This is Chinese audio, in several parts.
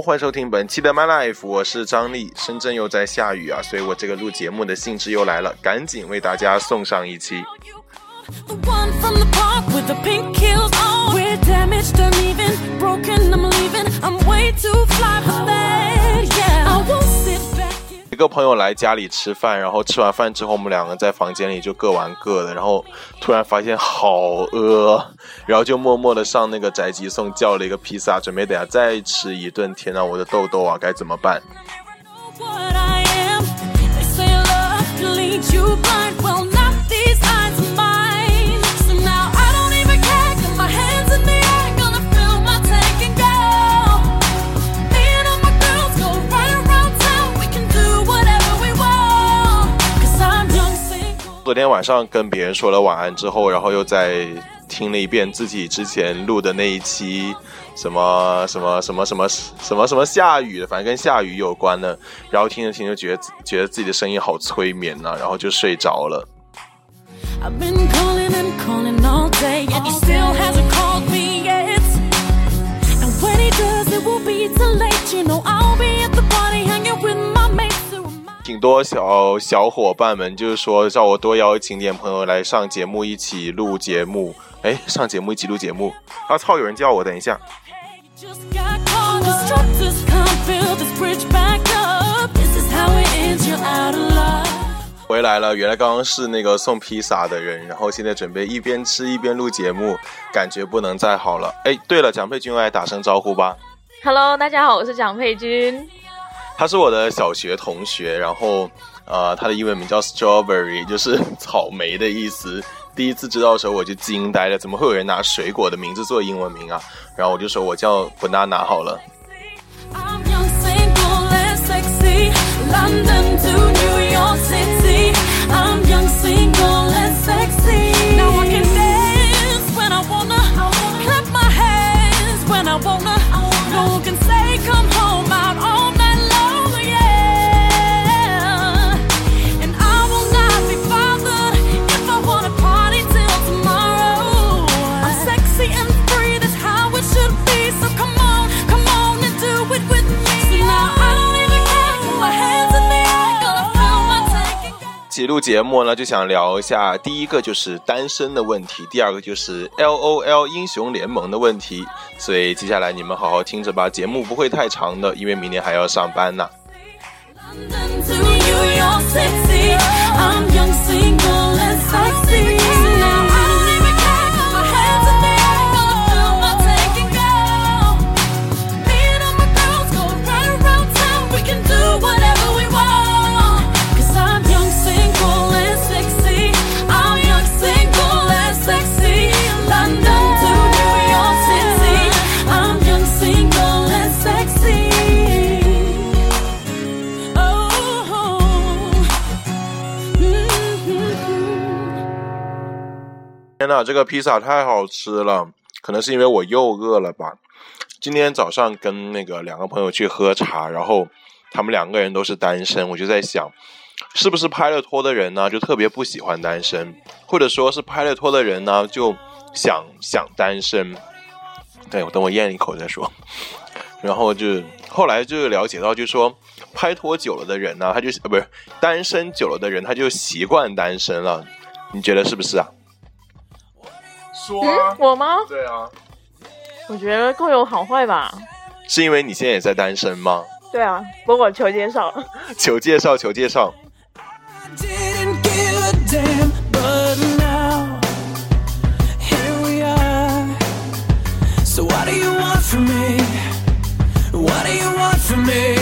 欢迎收听本期的 My Life，我是张丽。深圳又在下雨啊，所以我这个录节目的兴致又来了，赶紧为大家送上一期。个朋友来家里吃饭，然后吃完饭之后，我们两个在房间里就各玩各的，然后突然发现好饿，然后就默默的上那个宅急送叫了一个披萨，准备等下再吃一顿。天呐，我的痘痘啊，该怎么办？昨天晚上跟别人说了晚安之后，然后又再听了一遍自己之前录的那一期，什么什么什么什么什么什么下雨的，反正跟下雨有关的。然后听着听着觉得觉得自己的声音好催眠呐、然后就睡着了。挺多小小伙伴们就是说叫我多邀请点朋友来上节目一起录节目。哎，上节目一起录节目。啊操！有人叫我，等一下。Just got caught. Constructors can't build this bridge back up. This is how it ends. You're out of luck. 回来了，原来刚刚是那个送披萨的人，然后现在准备一边吃一边录节目，感觉不能再好了。哎，对了，蒋佩君来打声招呼吧。Hello，大家好，我是蒋佩君。他是我的小学同学，然后呃，他的英文名叫 Strawberry，就是草莓的意思。第一次知道的时候我就惊呆了，怎么会有人拿水果的名字做英文名啊？然后我就说我叫 banana 好了。Tank and go. 一起录节目呢，就想聊一下，第一个就是单身的问题，第二个就是 L O L 英雄联盟的问题。所以接下来你们好好听着吧，节目不会太长的，因为明天还要上班呢。London 呐，这个披萨太好吃了，可能是因为我又饿了吧。今天早上跟那个两个朋友去喝茶，然后他们两个人都是单身，我就在想，是不是拍了拖的人呢，就特别不喜欢单身，或者说是拍了拖的人呢，就想想单身。对，我等我咽一口再说。然后就后来就了解到，就说拍拖久了的人呢，他就呃不是单身久了的人，他就习惯单身了。你觉得是不是啊？说啊，我吗？对啊，我觉得各有好坏吧。是因为你现在也在单身吗？对啊，不过求介绍。求介绍，求介绍。didn't give a damn, but now here we are. So what do you want from me? What do you want from me?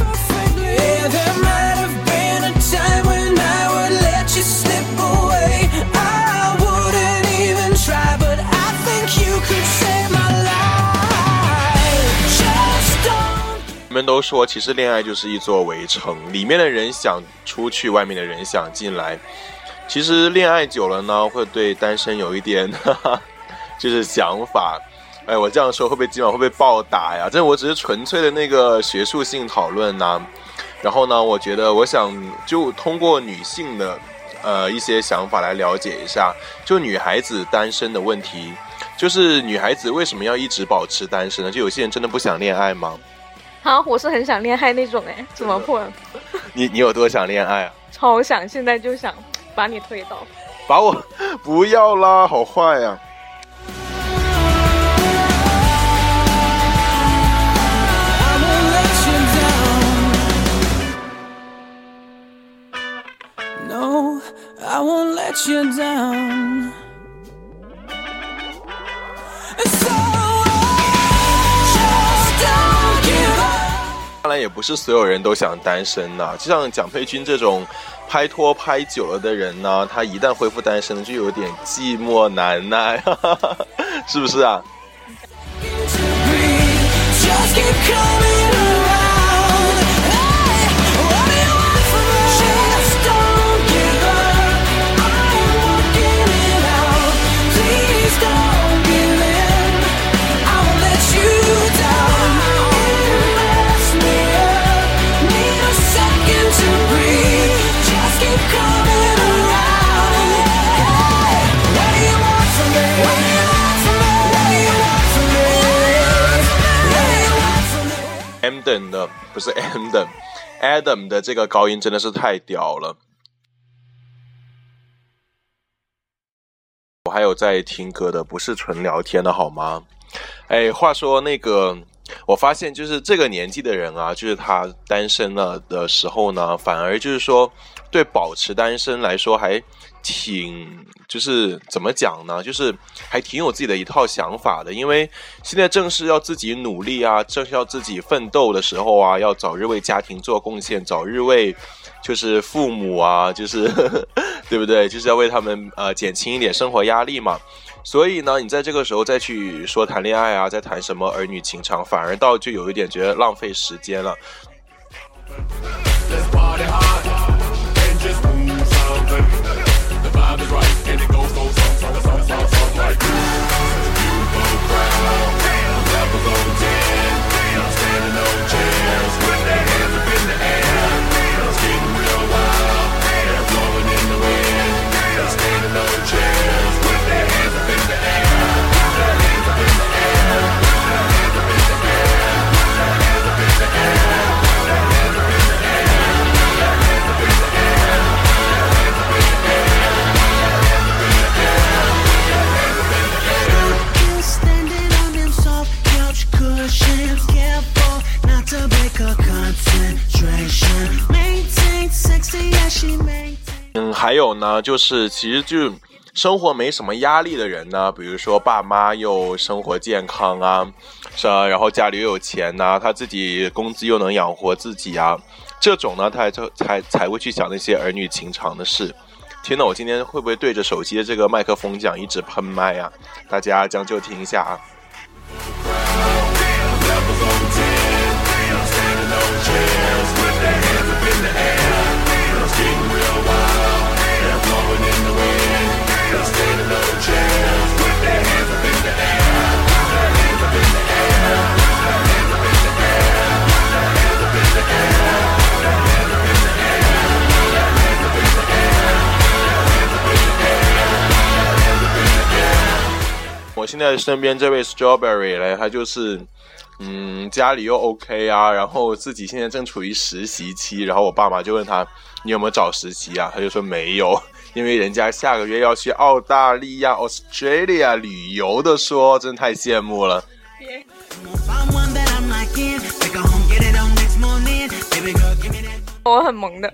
都说，其实恋爱就是一座围城，里面的人想出去，外面的人想进来。其实恋爱久了呢，会对单身有一点，就是想法。哎，我这样说会不会今晚会被暴打呀？这我只是纯粹的那个学术性讨论呐、然后呢，我觉得我想就通过女性的呃一些想法来了解一下，就女孩子单身的问题。就是女孩子为什么要一直保持单身呢？就有些人真的不想恋爱吗？好，我是很想恋爱那种哎，怎么破？你你有多想恋爱啊？超想，现在就想把你推倒。把我不要啦，好坏呀、I won't let you down. No, I won't let you down. 然也不是所有人都想单身呐、就像蒋佩君这种拍拖拍久了的人呢，他一旦恢复单身，就有点寂寞难耐，是不是啊？不是 Adam，Adam 的这个高音真的是太屌了。我还有在听歌的，不是纯聊天的好吗？哎，话说那个，我发现就是这个年纪的人啊，就是他单身了的时候呢，反而就是说对保持单身来说还挺，就是怎么讲呢？就是还挺有自己的一套想法的，因为现在正是要自己努力啊，正是要自己奋斗的时候啊，要早日为家庭做贡献，早日为就是父母啊，就是 对不对？就是要为他们呃减轻一点生活压力嘛。所以呢，你在这个时候再去说谈恋爱啊，再谈什么儿女情长，反而倒就有一点觉得浪费时间了。Let's 有呢，就是其实就生活没什么压力的人呢，比如说爸妈又生活健康啊，是啊，然后家里又有钱呐、他自己工资又能养活自己啊，这种呢，他才才才会去想那些儿女情长的事。天呐，我今天会不会对着手机的这个麦克风讲，一直喷麦啊？大家将就听一下啊。我现在身边这位 Strawberry 嘞，他就是，嗯，家里又 OK 啊，然后自己现在正处于实习期，然后我爸妈就问他，你有没有找实习啊？他就说没有，因为人家下个月要去澳大利亚 Australia 旅游的，说真太羡慕了。我很萌的。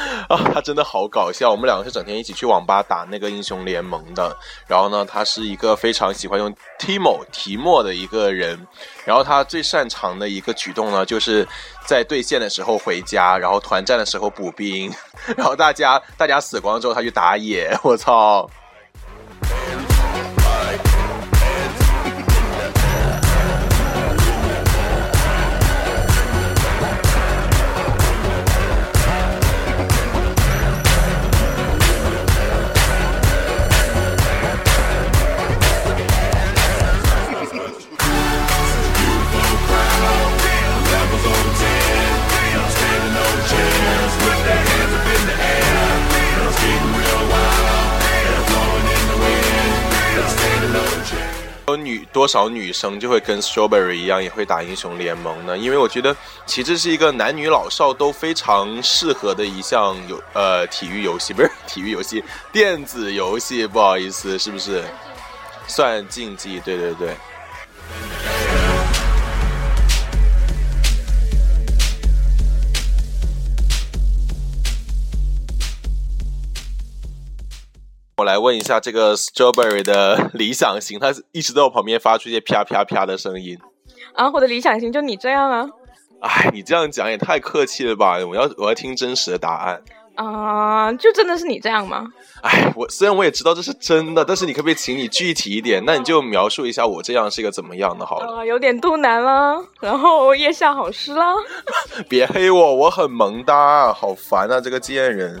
啊，他真的好搞笑。我们两个是整天一起去网吧打那个英雄联盟的。然后呢，他是一个非常喜欢用提莫提莫的一个人。然后他最擅长的一个举动呢，就是在对线的时候回家，然后团战的时候补兵，然后大家大家死光之后他去打野。我操！有女多少女生就会跟 Strawberry 一样，也会打英雄联盟呢？因为我觉得其实是一个男女老少都非常适合的一项游呃体育游戏，不是体育游戏，电子游戏，不好意思，是不是？算竞技，对对对。我来问一下这个 Strawberry 的理想型，他一直在我旁边发出一些啪啪啪的声音。啊，我的理想型就你这样啊。哎，你这样讲也太客气了吧！我要我要听真实的答案。啊、就真的是你这样吗？哎，我虽然我也知道这是真的，但是你可不可以请你具体一点？那你就描述一下我这样是一个怎么样的好了。啊、有点肚腩啦，然后腋下好湿啦。别黑我，我很萌哒，好烦啊，这个贱人。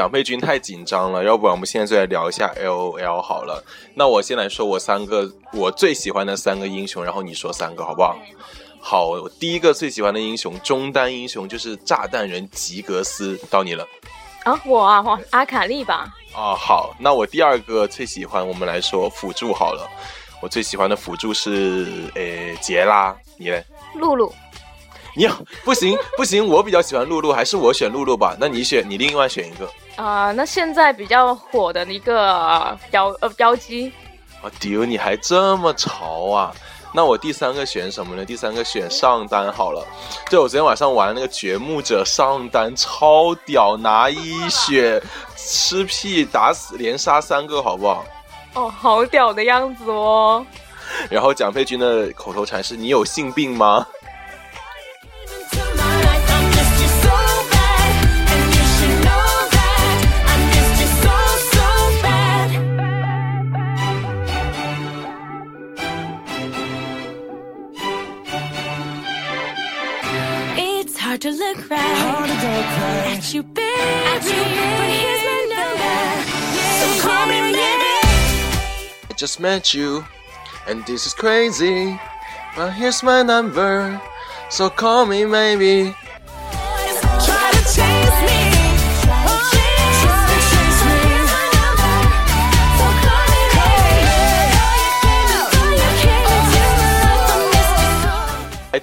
蒋佩君太紧张了，要不然我们现在就来聊一下 L O L 好了。那我先来说我三个我最喜欢的三个英雄，然后你说三个好不好？好，我第一个最喜欢的英雄中单英雄就是炸弹人吉格斯，到你了。啊，我啊，哇，阿卡丽吧。啊，好，那我第二个最喜欢，我们来说辅助好了。我最喜欢的辅助是诶杰拉，你嘞？露露，你不行不行，我比较喜欢露露，还是我选露露吧？那你选，你另外选一个。啊、那现在比较火的一个标呃标机，啊，丢，你还这么潮啊！那我第三个选什么呢？第三个选上单好了。对，我昨天晚上玩那个掘墓者上单，超屌，拿一血吃屁打死连杀三个，好不好？哦，好屌的样子哦。然后蒋佩君的口头禅是：“你有性病吗 at you, baby. But here's my number, so call me, baby.？I just met you, and this is crazy. But here's my number, so call me maybe.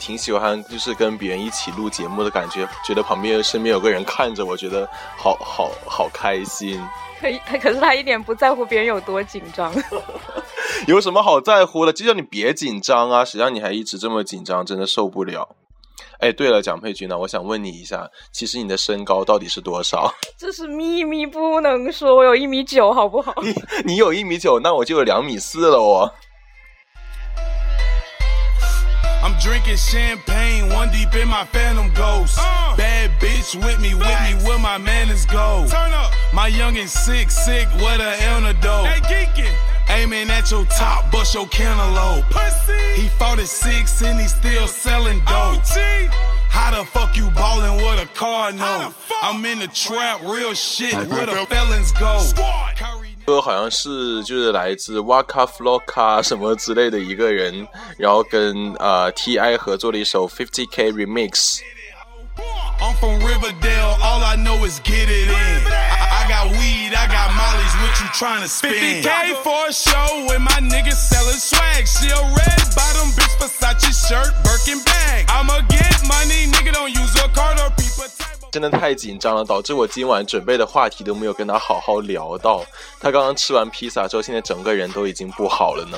挺喜欢，就是跟别人一起录节目的感觉，觉得旁边身边有个人看着我，觉得好好好开心。可以，可是他一点不在乎别人有多紧张。有什么好在乎的？就叫你别紧张啊！谁让你还一直这么紧张，真的受不了。哎，对了，蒋佩君呢？我想问你一下，其实你的身高到底是多少？这是秘密，不能说。我有一米九，好不好？你你有一米九，那我就有两米四了哦。Drinking champagne, one deep in my phantom ghost. Uh. Bad bitch with me, with me, where my manners go. Turn up. My youngin' sick, sick, what a antidote. Hey, geekin'. Aiming at your top, bust your cantaloupe. Pussy. He fought at six and he still selling dope. How the fuck you ballin' with a car note? I'm in the trap, real shit, where the felons go. Curry 歌好像是就是来自 Waka Flocka 什么之类的一个人，然后跟呃 T.I 合作的一首 Fifty K Remix。 I'm from Riverdale, all I know is get it in. I, I got weed, I got mollies, what you trying to spend? 50k for a show, and my niggas selling swag. She a red bottom bitch, Versace shirt, Birkin bag. I'ma get money, nigga don't use a card or people type. 真的太紧张了导致我今晚准备的话题都没有跟他好好聊到。他刚刚吃完披萨之后现在整个人都已经不好了呢。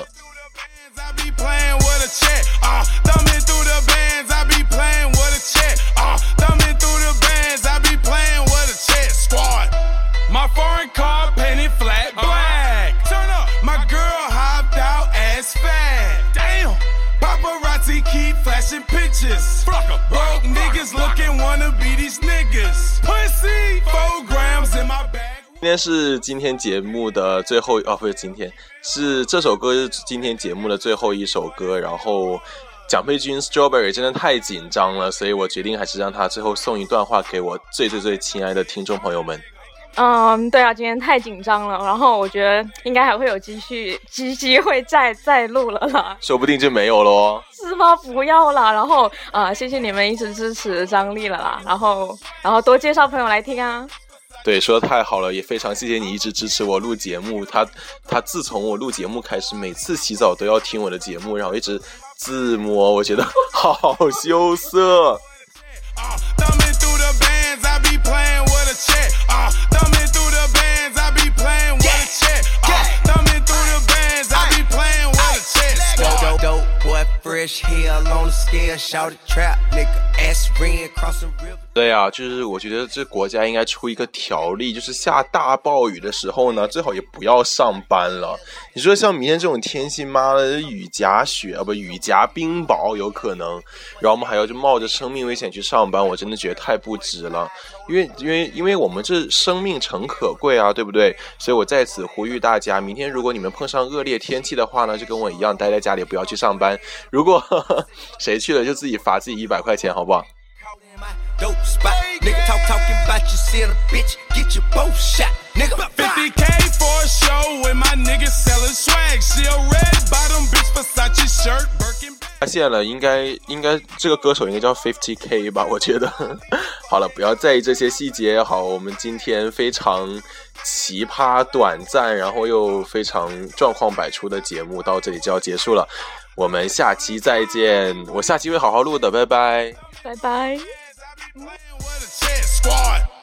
Keep flashing pictures. 天是今天节目的最后哦，不是今天，是这首歌是今天节目的最后一首歌。然后蒋佩君 Strawberry 真的太紧张了，所以我决定还是让他最后送一段话给我最最最亲爱的听众朋友们。嗯，对啊，今天太紧张了，然后我觉得应该还会有继续机机会再再录了啦，说不定就没有了哦。是吗？不要啦，然后啊、呃谢谢你们一直支持张力了啦，然后然后多介绍朋友来听啊。对，说的太好了，也非常谢谢你一直支持我录节目。他他自从我录节目开始，每次洗澡都要听我的节目，然后一直自摸，我觉得好羞涩。对呀、就是我觉得这国家应该出一个条例，就是下大暴雨的时候呢，最好也不要上班了。你说像明天这种天气，妈的雨夹雪啊，不雨夹冰雹有可能，然后我们还要就冒着生命危险去上班，我真的觉得太不值了。因为因为因为我们这生命诚可贵啊，对不对？所以我在此呼吁大家，明天如果你们碰上恶劣天气的话呢，就跟我一样待在家里，不要去上班。如果 谁去了，就自己罚自己一百块钱，好不好？Dope spot, nigga talk talking about you, sell a bitch, get your both shot, nigga. 50k for a show, and my niggas selling swag. She a red bottom bitch, Versace shirt, Birkin. 发现了，应该应该这个歌手应该叫 Fifty K 吧？我觉得。好了，不要在意这些细节。好，我们今天非常奇葩、短暂，然后又非常状况百出的节目到这里就要结束了。我们下期再见，我下期会好好录的，拜拜。拜拜。playing with a chess squad.